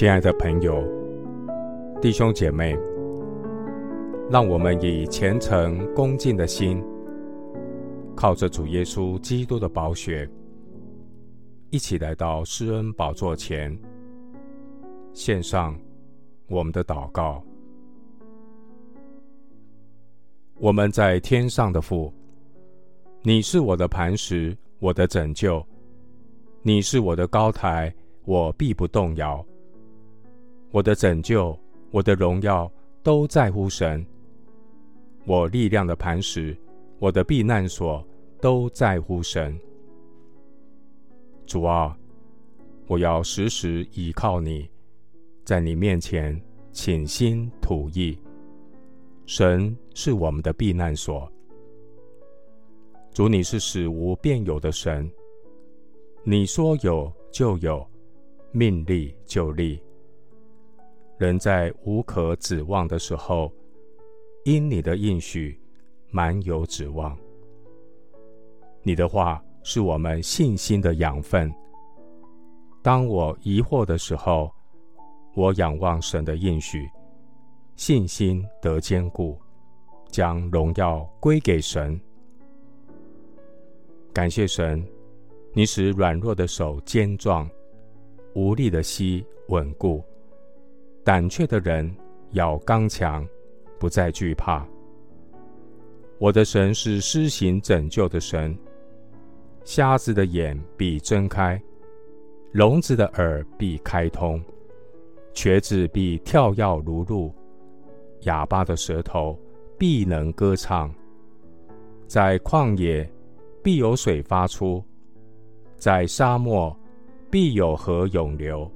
亲爱的朋友、弟兄姐妹，让我们以虔诚恭敬的心，靠着主耶稣基督的宝血，一起来到施恩宝座前，献上我们的祷告。我们在天上的父，你是我的磐石，我的拯救，你是我的高台，我必不动摇。我的拯救，我的荣耀，都在乎神。我力量的磐石，我的避难所，都在乎神。主啊，我要时时倚靠你，在你面前倾心吐意。神是我们的避难所。主，你是使无变有的神，你说有就有，命立就立。人在无可指望的时候，因你的应许，满有指望。你的话是我们信心的养分。当我疑惑的时候，我仰望神的应许，信心得坚固，将荣耀归给神。感谢神，你使软弱的手坚壮，无力的膝稳固。胆怯的人要刚强，不再惧怕。我的神是施行拯救的神，瞎子的眼必睁开，聋子的耳必开通，瘸子必跳跃如鹿，哑巴的舌头必能歌唱。在旷野必有水发出，在沙漠必有河涌流。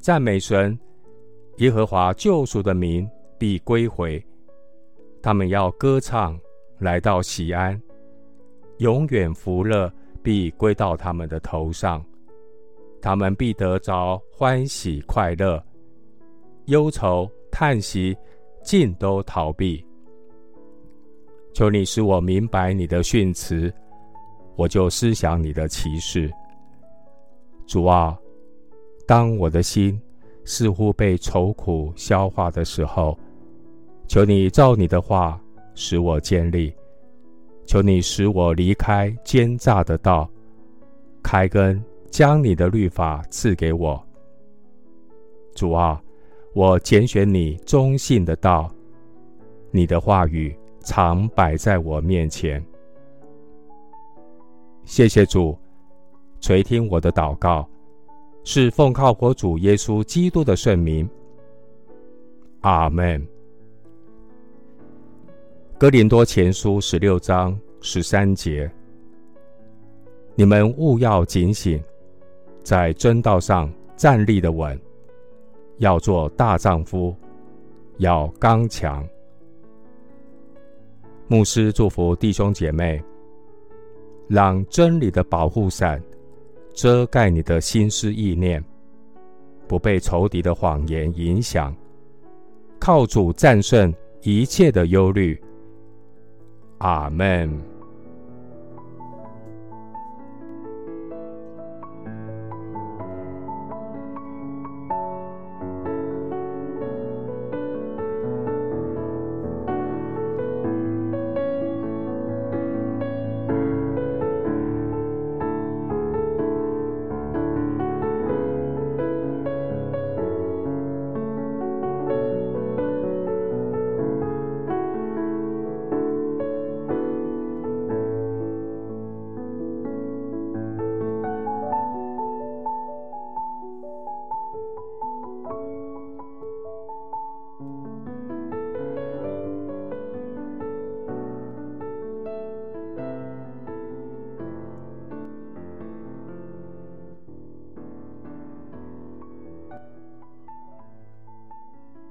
赞美神，耶和华救赎的民必归回，他们要歌唱，来到喜安，永远福乐必归到他们的头上，他们必得着欢喜快乐，忧愁叹息尽都逃避。求你使我明白你的训词，我就思想你的奇事。主啊。当我的心似乎被愁苦消化的时候，求你照你的话使我建立，求你使我离开奸诈的道，开根将你的律法赐给我。主啊，我拣选你忠信的道，你的话语常摆在我面前。谢谢主，垂听我的祷告。是奉靠我主耶稣基督的圣名，阿门。哥林多前书十六章十三节：你们务要警醒，在真道上站立的稳，要做大丈夫，要刚强。牧师祝福弟兄姐妹，让真理的保护伞。遮盖你的心思意念，不被仇敌的谎言影响，靠主战胜一切的忧虑。阿门。